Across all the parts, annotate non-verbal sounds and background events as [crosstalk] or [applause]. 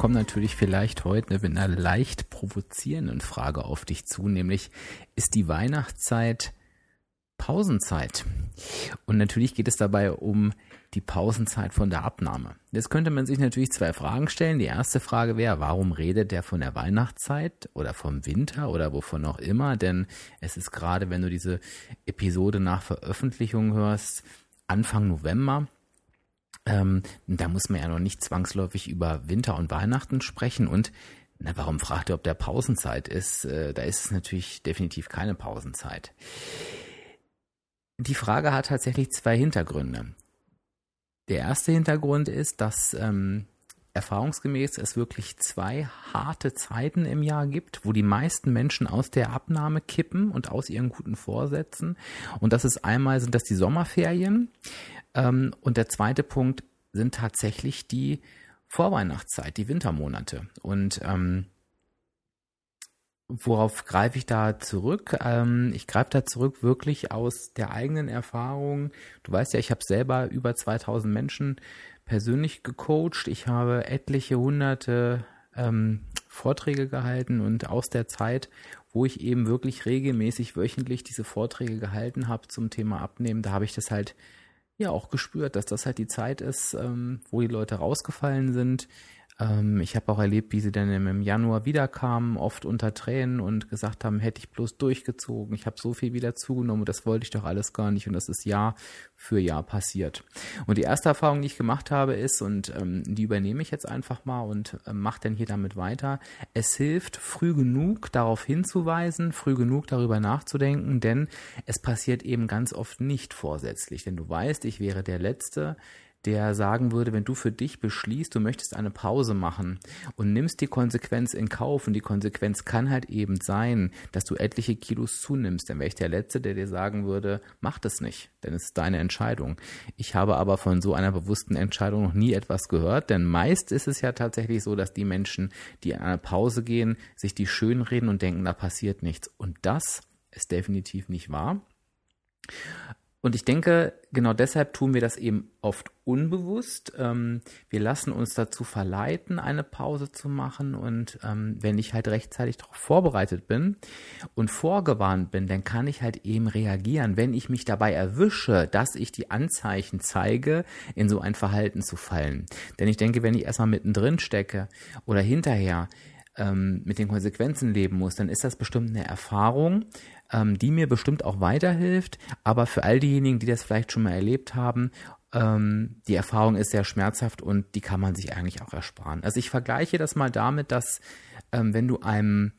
komme natürlich vielleicht heute mit einer leicht provozierenden Frage auf dich zu, nämlich ist die Weihnachtszeit Pausenzeit? Und natürlich geht es dabei um die Pausenzeit von der Abnahme. Jetzt könnte man sich natürlich zwei Fragen stellen. Die erste Frage wäre, warum redet der von der Weihnachtszeit oder vom Winter oder wovon auch immer? Denn es ist gerade, wenn du diese Episode nach Veröffentlichung hörst, Anfang November. Ähm, da muss man ja noch nicht zwangsläufig über Winter und Weihnachten sprechen und na, warum fragt ihr, ob der Pausenzeit ist? Äh, da ist es natürlich definitiv keine Pausenzeit. Die Frage hat tatsächlich zwei Hintergründe. Der erste Hintergrund ist, dass ähm, erfahrungsgemäß es wirklich zwei harte Zeiten im Jahr gibt, wo die meisten Menschen aus der Abnahme kippen und aus ihren guten Vorsätzen. Und das ist einmal sind das die Sommerferien ähm, und der zweite Punkt sind tatsächlich die Vorweihnachtszeit, die Wintermonate. Und ähm, worauf greife ich da zurück? Ähm, ich greife da zurück wirklich aus der eigenen Erfahrung. Du weißt ja, ich habe selber über 2000 Menschen persönlich gecoacht. Ich habe etliche hunderte ähm, Vorträge gehalten und aus der Zeit, wo ich eben wirklich regelmäßig wöchentlich diese Vorträge gehalten habe zum Thema Abnehmen, da habe ich das halt ja auch gespürt, dass das halt die Zeit ist, ähm, wo die Leute rausgefallen sind, ähm, ich habe auch erlebt, wie sie dann im Januar wiederkamen, oft unter Tränen und gesagt haben, hätte ich bloß durchgezogen. Ich habe so viel wieder zugenommen das wollte ich doch alles gar nicht. Und das ist Jahr für Jahr passiert. Und die erste Erfahrung, die ich gemacht habe, ist, und ähm, die übernehme ich jetzt einfach mal und äh, mache dann hier damit weiter, es hilft, früh genug darauf hinzuweisen, früh genug darüber nachzudenken, denn es passiert eben ganz oft nicht vorsätzlich. Denn du weißt, ich wäre der Letzte, der sagen würde, wenn du für dich beschließt, du möchtest eine Pause machen und nimmst die Konsequenz in Kauf und die Konsequenz kann halt eben sein, dass du etliche Kilos zunimmst, dann wäre ich der Letzte, der dir sagen würde, mach das nicht, denn es ist deine Entscheidung. Ich habe aber von so einer bewussten Entscheidung noch nie etwas gehört, denn meist ist es ja tatsächlich so, dass die Menschen, die in eine Pause gehen, sich die schön reden und denken, da passiert nichts. Und das ist definitiv nicht wahr. Und ich denke, genau deshalb tun wir das eben oft unbewusst. Ähm, wir lassen uns dazu verleiten, eine Pause zu machen. Und ähm, wenn ich halt rechtzeitig darauf vorbereitet bin und vorgewarnt bin, dann kann ich halt eben reagieren, wenn ich mich dabei erwische, dass ich die Anzeichen zeige, in so ein Verhalten zu fallen. Denn ich denke, wenn ich erstmal mittendrin stecke oder hinterher, ähm, mit den Konsequenzen leben muss, dann ist das bestimmt eine Erfahrung, ähm, die mir bestimmt auch weiterhilft. Aber für all diejenigen, die das vielleicht schon mal erlebt haben, ähm, die Erfahrung ist sehr schmerzhaft und die kann man sich eigentlich auch ersparen. Also ich vergleiche das mal damit, dass ähm, wenn du einem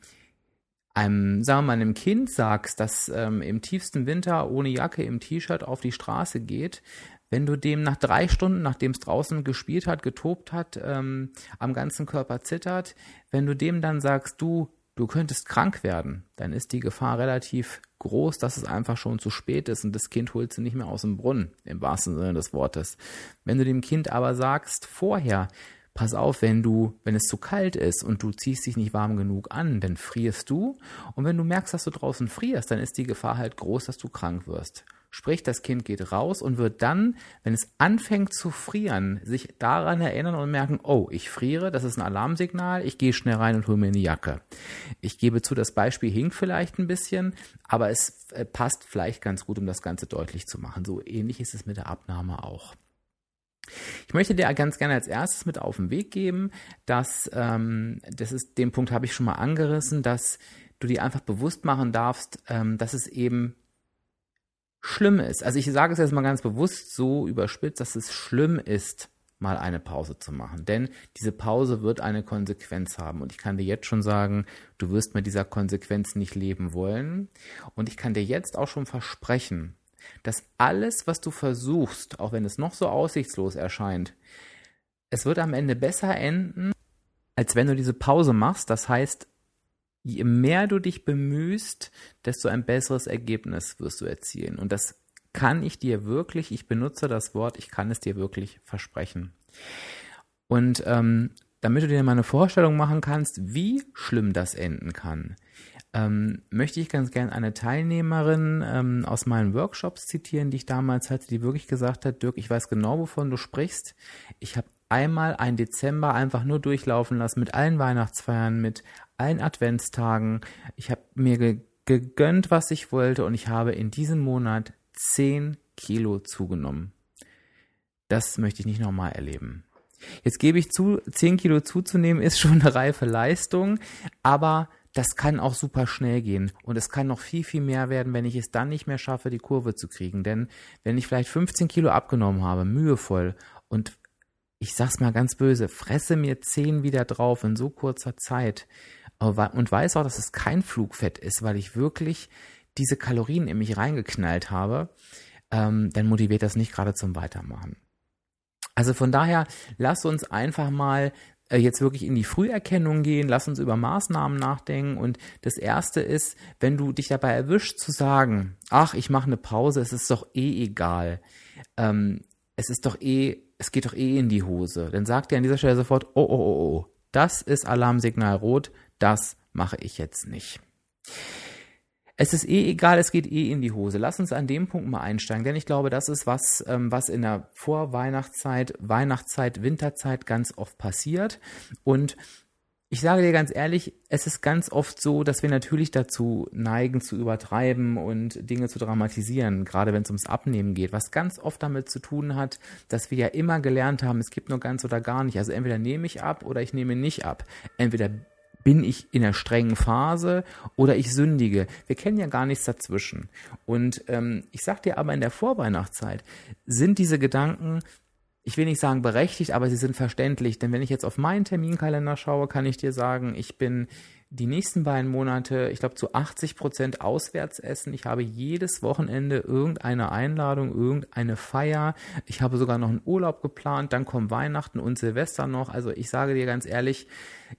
einem, sagen wir mal, einem Kind sagst, das ähm, im tiefsten Winter ohne Jacke im T-Shirt auf die Straße geht, wenn du dem nach drei Stunden, nachdem es draußen gespielt hat, getobt hat, ähm, am ganzen Körper zittert, wenn du dem dann sagst, du, du könntest krank werden, dann ist die Gefahr relativ groß, dass es einfach schon zu spät ist und das Kind holt sie nicht mehr aus dem Brunnen, im wahrsten Sinne des Wortes. Wenn du dem Kind aber sagst, vorher, pass auf, wenn du, wenn es zu kalt ist und du ziehst dich nicht warm genug an, dann frierst du. Und wenn du merkst, dass du draußen frierst, dann ist die Gefahr halt groß, dass du krank wirst. Sprich, das Kind geht raus und wird dann, wenn es anfängt zu frieren, sich daran erinnern und merken, oh, ich friere, das ist ein Alarmsignal, ich gehe schnell rein und hole mir eine Jacke. Ich gebe zu, das Beispiel hinkt vielleicht ein bisschen, aber es äh, passt vielleicht ganz gut, um das Ganze deutlich zu machen. So ähnlich ist es mit der Abnahme auch. Ich möchte dir ganz gerne als erstes mit auf den Weg geben, dass, ähm, das ist, den Punkt habe ich schon mal angerissen, dass du dir einfach bewusst machen darfst, ähm, dass es eben schlimm ist. Also ich sage es jetzt mal ganz bewusst so überspitzt, dass es schlimm ist, mal eine Pause zu machen. Denn diese Pause wird eine Konsequenz haben. Und ich kann dir jetzt schon sagen, du wirst mit dieser Konsequenz nicht leben wollen. Und ich kann dir jetzt auch schon versprechen, dass alles, was du versuchst, auch wenn es noch so aussichtslos erscheint, es wird am Ende besser enden, als wenn du diese Pause machst. Das heißt, je mehr du dich bemühst, desto ein besseres Ergebnis wirst du erzielen. Und das kann ich dir wirklich, ich benutze das Wort, ich kann es dir wirklich versprechen. Und ähm, damit du dir mal eine Vorstellung machen kannst, wie schlimm das enden kann, ähm, möchte ich ganz gern eine Teilnehmerin ähm, aus meinen Workshops zitieren, die ich damals hatte, die wirklich gesagt hat, Dirk, ich weiß genau, wovon du sprichst. Ich habe einmal einen Dezember einfach nur durchlaufen lassen mit allen Weihnachtsfeiern, mit allen Adventstagen. Ich habe mir ge gegönnt, was ich wollte und ich habe in diesem Monat 10 Kilo zugenommen. Das möchte ich nicht nochmal erleben. Jetzt gebe ich zu, 10 Kilo zuzunehmen ist schon eine reife Leistung, aber das kann auch super schnell gehen und es kann noch viel, viel mehr werden, wenn ich es dann nicht mehr schaffe, die Kurve zu kriegen. Denn wenn ich vielleicht 15 Kilo abgenommen habe, mühevoll und ich sag's mal ganz böse, fresse mir 10 wieder drauf in so kurzer Zeit und weiß auch, dass es kein Flugfett ist, weil ich wirklich diese Kalorien in mich reingeknallt habe, ähm, dann motiviert das nicht gerade zum Weitermachen. Also von daher, lass uns einfach mal äh, jetzt wirklich in die Früherkennung gehen, lass uns über Maßnahmen nachdenken. Und das Erste ist, wenn du dich dabei erwischt zu sagen, ach, ich mache eine Pause, es ist doch eh egal. Ähm, es ist doch eh, es geht doch eh in die Hose. Dann sag dir an dieser Stelle sofort, oh, oh, oh, oh, das ist Alarmsignal rot, das mache ich jetzt nicht. Es ist eh egal, es geht eh in die Hose. Lass uns an dem Punkt mal einsteigen, denn ich glaube, das ist was, ähm, was in der Vorweihnachtszeit, Weihnachtszeit, Winterzeit ganz oft passiert. Und ich sage dir ganz ehrlich, es ist ganz oft so, dass wir natürlich dazu neigen, zu übertreiben und Dinge zu dramatisieren, gerade wenn es ums Abnehmen geht, was ganz oft damit zu tun hat, dass wir ja immer gelernt haben, es gibt nur ganz oder gar nicht. Also entweder nehme ich ab oder ich nehme nicht ab. Entweder bin ich in einer strengen Phase oder ich sündige. Wir kennen ja gar nichts dazwischen. Und ähm, ich sag dir aber in der Vorweihnachtszeit sind diese Gedanken, ich will nicht sagen berechtigt, aber sie sind verständlich. Denn wenn ich jetzt auf meinen Terminkalender schaue, kann ich dir sagen, ich bin die nächsten beiden Monate, ich glaube, zu 80 Prozent auswärts essen. Ich habe jedes Wochenende irgendeine Einladung, irgendeine Feier. Ich habe sogar noch einen Urlaub geplant. Dann kommen Weihnachten und Silvester noch. Also ich sage dir ganz ehrlich,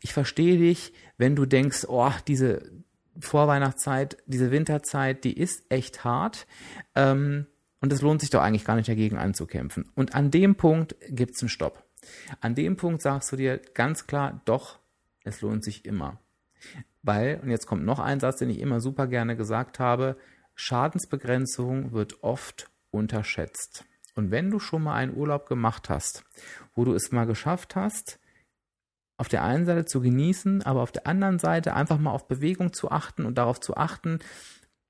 ich verstehe dich, wenn du denkst, oh, diese Vorweihnachtszeit, diese Winterzeit, die ist echt hart. Ähm, und es lohnt sich doch eigentlich gar nicht dagegen anzukämpfen. Und an dem Punkt gibt es einen Stopp. An dem Punkt sagst du dir ganz klar, doch, es lohnt sich immer. Weil, und jetzt kommt noch ein Satz, den ich immer super gerne gesagt habe, Schadensbegrenzung wird oft unterschätzt. Und wenn du schon mal einen Urlaub gemacht hast, wo du es mal geschafft hast, auf der einen Seite zu genießen, aber auf der anderen Seite einfach mal auf Bewegung zu achten und darauf zu achten,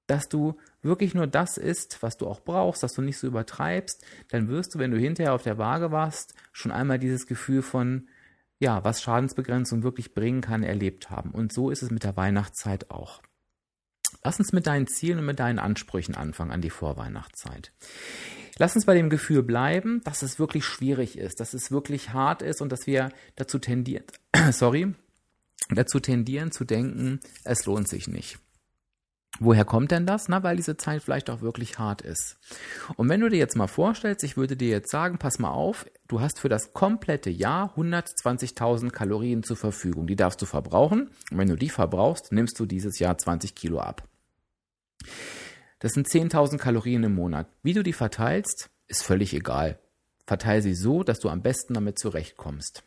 dass du wirklich nur das isst, was du auch brauchst, dass du nicht so übertreibst, dann wirst du, wenn du hinterher auf der Waage warst, schon einmal dieses Gefühl von, ja, was Schadensbegrenzung wirklich bringen kann, erlebt haben. Und so ist es mit der Weihnachtszeit auch. Lass uns mit deinen Zielen und mit deinen Ansprüchen anfangen an die Vorweihnachtszeit. Lass uns bei dem Gefühl bleiben, dass es wirklich schwierig ist, dass es wirklich hart ist und dass wir dazu tendieren, [clears throat] sorry, dazu tendieren zu denken, es lohnt sich nicht. Woher kommt denn das? Na, weil diese Zeit vielleicht auch wirklich hart ist. Und wenn du dir jetzt mal vorstellst, ich würde dir jetzt sagen, pass mal auf, du hast für das komplette Jahr 120.000 Kalorien zur Verfügung. Die darfst du verbrauchen. Und wenn du die verbrauchst, nimmst du dieses Jahr 20 Kilo ab. Das sind 10.000 Kalorien im Monat. Wie du die verteilst, ist völlig egal. Verteil sie so, dass du am besten damit zurechtkommst.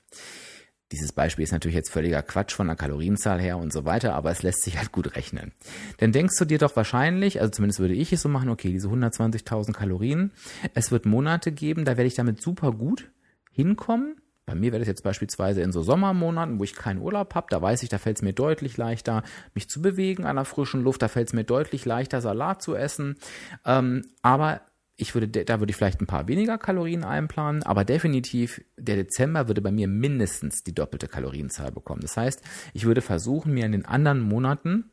Dieses Beispiel ist natürlich jetzt völliger Quatsch von der Kalorienzahl her und so weiter, aber es lässt sich halt gut rechnen. Dann denkst du dir doch wahrscheinlich, also zumindest würde ich es so machen, okay, diese 120.000 Kalorien, es wird Monate geben, da werde ich damit super gut hinkommen. Bei mir wäre das jetzt beispielsweise in so Sommermonaten, wo ich keinen Urlaub habe, da weiß ich, da fällt es mir deutlich leichter, mich zu bewegen an der frischen Luft, da fällt es mir deutlich leichter, Salat zu essen. Ähm, aber ich würde, da würde ich vielleicht ein paar weniger Kalorien einplanen, aber definitiv der Dezember würde bei mir mindestens die doppelte Kalorienzahl bekommen. Das heißt, ich würde versuchen, mir in den anderen Monaten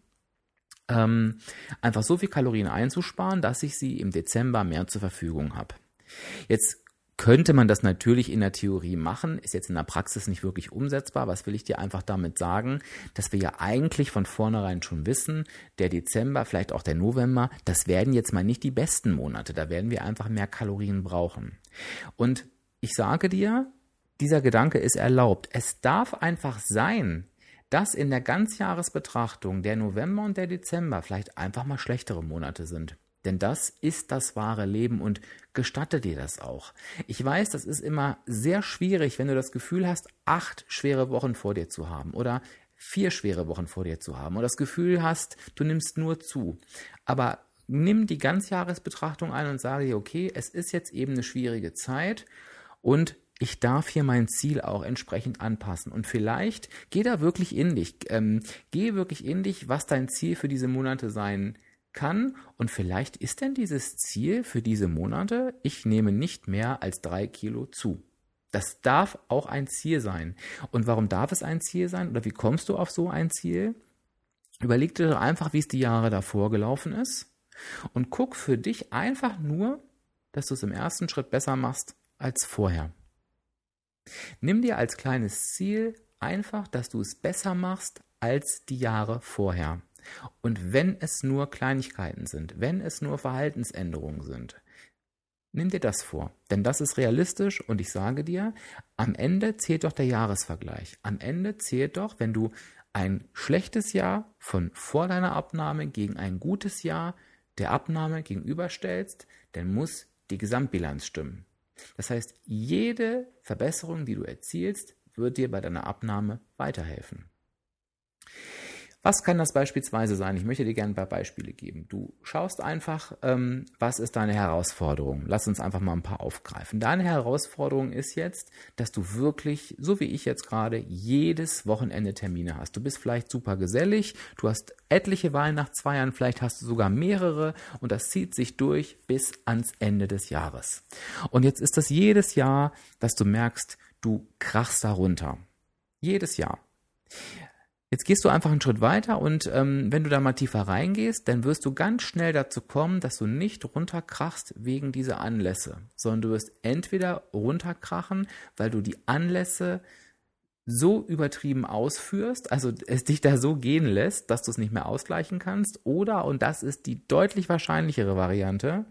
ähm, einfach so viel Kalorien einzusparen, dass ich sie im Dezember mehr zur Verfügung habe. Jetzt könnte man das natürlich in der Theorie machen, ist jetzt in der Praxis nicht wirklich umsetzbar. Was will ich dir einfach damit sagen? Dass wir ja eigentlich von vornherein schon wissen, der Dezember, vielleicht auch der November, das werden jetzt mal nicht die besten Monate. Da werden wir einfach mehr Kalorien brauchen. Und ich sage dir, dieser Gedanke ist erlaubt. Es darf einfach sein, dass in der Ganzjahresbetrachtung der November und der Dezember vielleicht einfach mal schlechtere Monate sind. Denn das ist das wahre Leben und gestatte dir das auch. Ich weiß, das ist immer sehr schwierig, wenn du das Gefühl hast, acht schwere Wochen vor dir zu haben oder vier schwere Wochen vor dir zu haben und das Gefühl hast, du nimmst nur zu. Aber nimm die Ganzjahresbetrachtung ein und sage dir, okay, es ist jetzt eben eine schwierige Zeit und ich darf hier mein Ziel auch entsprechend anpassen. Und vielleicht geh da wirklich in dich. Ähm, geh wirklich in dich, was dein Ziel für diese Monate sein kann. Und vielleicht ist denn dieses Ziel für diese Monate, ich nehme nicht mehr als drei Kilo zu. Das darf auch ein Ziel sein. Und warum darf es ein Ziel sein? Oder wie kommst du auf so ein Ziel? Überleg dir doch einfach, wie es die Jahre davor gelaufen ist. Und guck für dich einfach nur, dass du es im ersten Schritt besser machst als vorher. Nimm dir als kleines Ziel einfach, dass du es besser machst als die Jahre vorher. Und wenn es nur Kleinigkeiten sind, wenn es nur Verhaltensänderungen sind, nimm dir das vor. Denn das ist realistisch und ich sage dir, am Ende zählt doch der Jahresvergleich. Am Ende zählt doch, wenn du ein schlechtes Jahr von vor deiner Abnahme gegen ein gutes Jahr der Abnahme gegenüberstellst, dann muss die Gesamtbilanz stimmen. Das heißt, jede Verbesserung, die du erzielst, wird dir bei deiner Abnahme weiterhelfen. Was kann das beispielsweise sein? Ich möchte dir gerne ein paar Beispiele geben. Du schaust einfach, ähm, was ist deine Herausforderung? Lass uns einfach mal ein paar aufgreifen. Deine Herausforderung ist jetzt, dass du wirklich, so wie ich jetzt gerade, jedes Wochenende Termine hast. Du bist vielleicht super gesellig, du hast etliche Weihnachtsfeiern, vielleicht hast du sogar mehrere und das zieht sich durch bis ans Ende des Jahres. Und jetzt ist das jedes Jahr, dass du merkst, du krachst darunter. Jedes Jahr. Jetzt gehst du einfach einen Schritt weiter und ähm, wenn du da mal tiefer reingehst, dann wirst du ganz schnell dazu kommen, dass du nicht runterkrachst wegen dieser Anlässe, sondern du wirst entweder runterkrachen, weil du die Anlässe so übertrieben ausführst, also es dich da so gehen lässt, dass du es nicht mehr ausgleichen kannst, oder, und das ist die deutlich wahrscheinlichere Variante,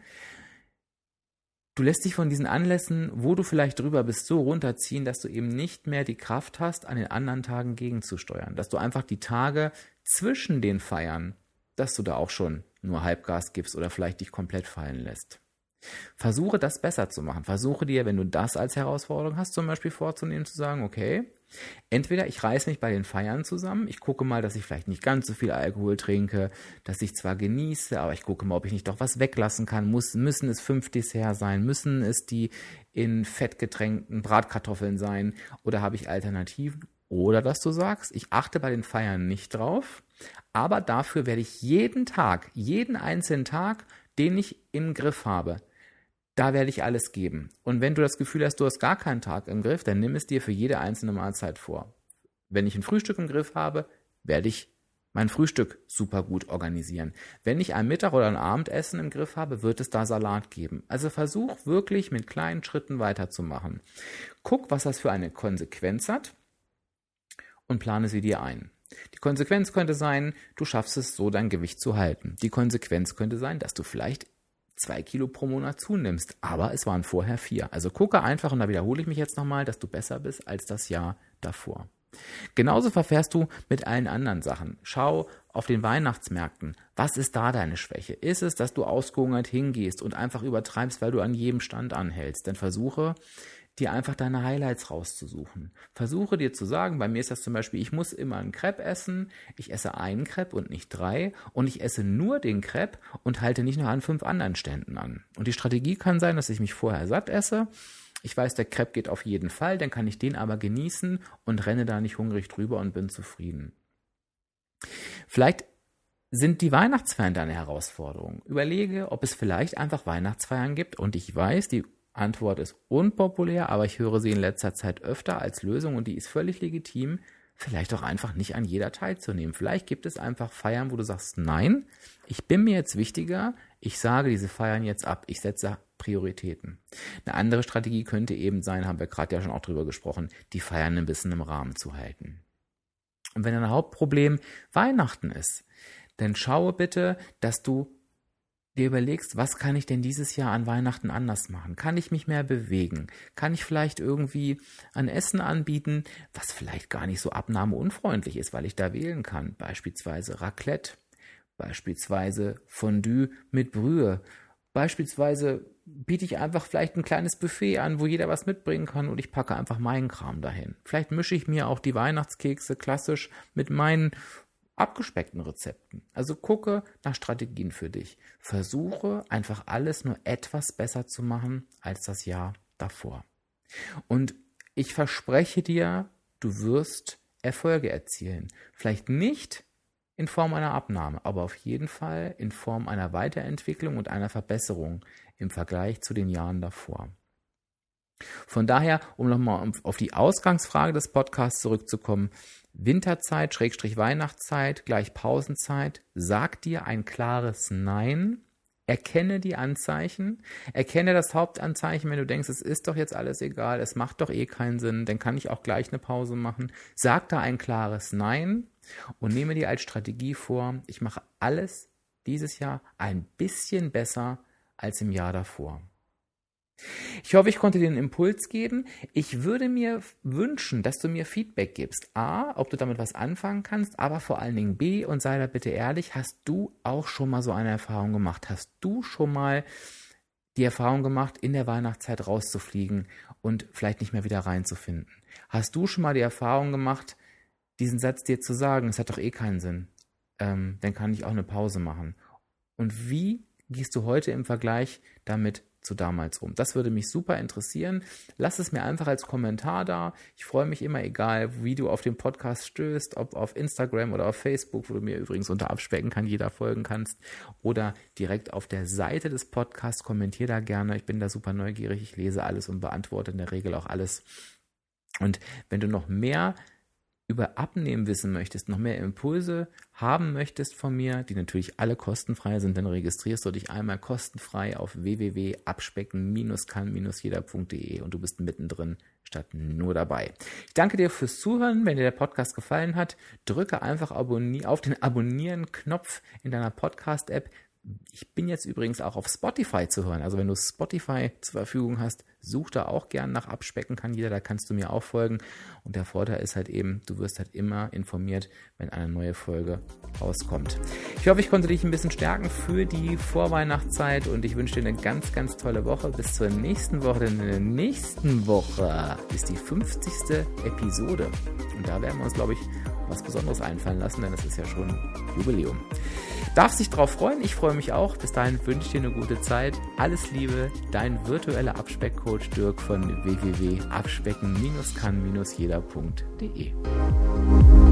du lässt dich von diesen Anlässen, wo du vielleicht drüber bist, so runterziehen, dass du eben nicht mehr die Kraft hast, an den anderen Tagen gegenzusteuern. Dass du einfach die Tage zwischen den Feiern, dass du da auch schon nur Halbgas gibst oder vielleicht dich komplett fallen lässt. Versuche das besser zu machen. Versuche dir, wenn du das als Herausforderung hast, zum Beispiel vorzunehmen, zu sagen, okay, Entweder ich reiße mich bei den Feiern zusammen, ich gucke mal, dass ich vielleicht nicht ganz so viel Alkohol trinke, dass ich zwar genieße, aber ich gucke mal, ob ich nicht doch was weglassen kann. Muss, müssen es fünf Desserts sein? Müssen es die in Fett getränkten Bratkartoffeln sein? Oder habe ich Alternativen? Oder dass du sagst, ich achte bei den Feiern nicht drauf, aber dafür werde ich jeden Tag, jeden einzelnen Tag, den ich im Griff habe, da werde ich alles geben. Und wenn du das Gefühl hast, du hast gar keinen Tag im Griff, dann nimm es dir für jede einzelne Mahlzeit vor. Wenn ich ein Frühstück im Griff habe, werde ich mein Frühstück super gut organisieren. Wenn ich ein Mittag oder ein Abendessen im Griff habe, wird es da Salat geben. Also versuch wirklich mit kleinen Schritten weiterzumachen. Guck, was das für eine Konsequenz hat und plane sie dir ein. Die Konsequenz könnte sein, du schaffst es so, dein Gewicht zu halten. Die Konsequenz könnte sein, dass du vielleicht zwei Kilo pro Monat zunimmst. Aber es waren vorher vier. Also gucke einfach, und da wiederhole ich mich jetzt nochmal, dass du besser bist als das Jahr davor. Genauso verfährst du mit allen anderen Sachen. Schau auf den Weihnachtsmärkten. Was ist da deine Schwäche? Ist es, dass du ausgehungert hingehst und einfach übertreibst, weil du an jedem Stand anhältst? Dann versuche dir einfach deine Highlights rauszusuchen. Versuche dir zu sagen, bei mir ist das zum Beispiel, ich muss immer einen Crepe essen, ich esse einen Crepe und nicht drei und ich esse nur den Crepe und halte nicht noch an fünf anderen Ständen an. Und die Strategie kann sein, dass ich mich vorher satt esse. Ich weiß, der Crepe geht auf jeden Fall, dann kann ich den aber genießen und renne da nicht hungrig drüber und bin zufrieden. Vielleicht sind die Weihnachtsfeiern deine Herausforderung. Überlege, ob es vielleicht einfach Weihnachtsfeiern gibt und ich weiß, die Antwort ist unpopulär, aber ich höre sie in letzter Zeit öfter als Lösung und die ist völlig legitim, vielleicht auch einfach nicht an jeder teilzunehmen. Vielleicht gibt es einfach Feiern, wo du sagst, nein, ich bin mir jetzt wichtiger, ich sage diese Feiern jetzt ab, ich setze Prioritäten. Eine andere Strategie könnte eben sein, haben wir gerade ja schon auch drüber gesprochen, die Feiern ein bisschen im Rahmen zu halten. Und wenn ein Hauptproblem Weihnachten ist, dann schaue bitte, dass du dir überlegst, was kann ich denn dieses Jahr an Weihnachten anders machen? Kann ich mich mehr bewegen? Kann ich vielleicht irgendwie ein Essen anbieten, was vielleicht gar nicht so abnahmeunfreundlich ist, weil ich da wählen kann? Beispielsweise Raclette, beispielsweise Fondue mit Brühe, beispielsweise biete ich einfach vielleicht ein kleines Buffet an, wo jeder was mitbringen kann und ich packe einfach meinen Kram dahin. Vielleicht mische ich mir auch die Weihnachtskekse klassisch mit meinen abgespeckten Rezepten. Also gucke nach Strategien für dich. Versuche einfach alles nur etwas besser zu machen als das Jahr davor. Und ich verspreche dir, du wirst Erfolge erzielen. Vielleicht nicht in Form einer Abnahme, aber auf jeden Fall in Form einer Weiterentwicklung und einer Verbesserung im Vergleich zu den Jahren davor. Von daher, um nochmal auf die Ausgangsfrage des Podcasts zurückzukommen, Winterzeit, Schrägstrich Weihnachtszeit, gleich Pausenzeit, sag dir ein klares Nein, erkenne die Anzeichen, erkenne das Hauptanzeichen, wenn du denkst, es ist doch jetzt alles egal, es macht doch eh keinen Sinn, dann kann ich auch gleich eine Pause machen. Sag da ein klares Nein und nehme dir als Strategie vor, ich mache alles dieses Jahr ein bisschen besser als im Jahr davor. Ich hoffe, ich konnte dir einen Impuls geben. Ich würde mir wünschen, dass du mir Feedback gibst. A, ob du damit was anfangen kannst, aber vor allen Dingen B, und sei da bitte ehrlich, hast du auch schon mal so eine Erfahrung gemacht? Hast du schon mal die Erfahrung gemacht, in der Weihnachtszeit rauszufliegen und vielleicht nicht mehr wieder reinzufinden? Hast du schon mal die Erfahrung gemacht, diesen Satz dir zu sagen, es hat doch eh keinen Sinn? Ähm, dann kann ich auch eine Pause machen. Und wie gehst du heute im Vergleich damit zu damals um? Das würde mich super interessieren. Lass es mir einfach als Kommentar da. Ich freue mich immer, egal wie du auf den Podcast stößt, ob auf Instagram oder auf Facebook, wo du mir übrigens unter Abspecken kann, jeder folgen kannst, oder direkt auf der Seite des Podcasts. Kommentier da gerne. Ich bin da super neugierig. Ich lese alles und beantworte in der Regel auch alles. Und wenn du noch mehr über Abnehmen wissen möchtest, noch mehr Impulse haben möchtest von mir, die natürlich alle kostenfrei sind, dann registrierst du dich einmal kostenfrei auf www.abspecken-kann-jeder.de und du bist mittendrin statt nur dabei. Ich danke dir fürs Zuhören. Wenn dir der Podcast gefallen hat, drücke einfach auf den Abonnieren-Knopf in deiner Podcast-App. Ich bin jetzt übrigens auch auf Spotify zu hören. Also wenn du Spotify zur Verfügung hast, such da auch gern nach Abspecken kann jeder, da kannst du mir auch folgen. Und der Vorteil ist halt eben, du wirst halt immer informiert, wenn eine neue Folge rauskommt. Ich hoffe, ich konnte dich ein bisschen stärken für die Vorweihnachtszeit und ich wünsche dir eine ganz, ganz tolle Woche. Bis zur nächsten Woche. Denn in der nächsten Woche ist die 50. Episode. Und da werden wir uns, glaube ich, was Besonderes einfallen lassen, denn es ist ja schon Jubiläum. Darf sich drauf freuen, ich freue mich auch. Bis dahin wünsche ich dir eine gute Zeit. Alles Liebe, dein virtueller Abspeckcoach Dirk von www.abspecken-kann-jeder.de.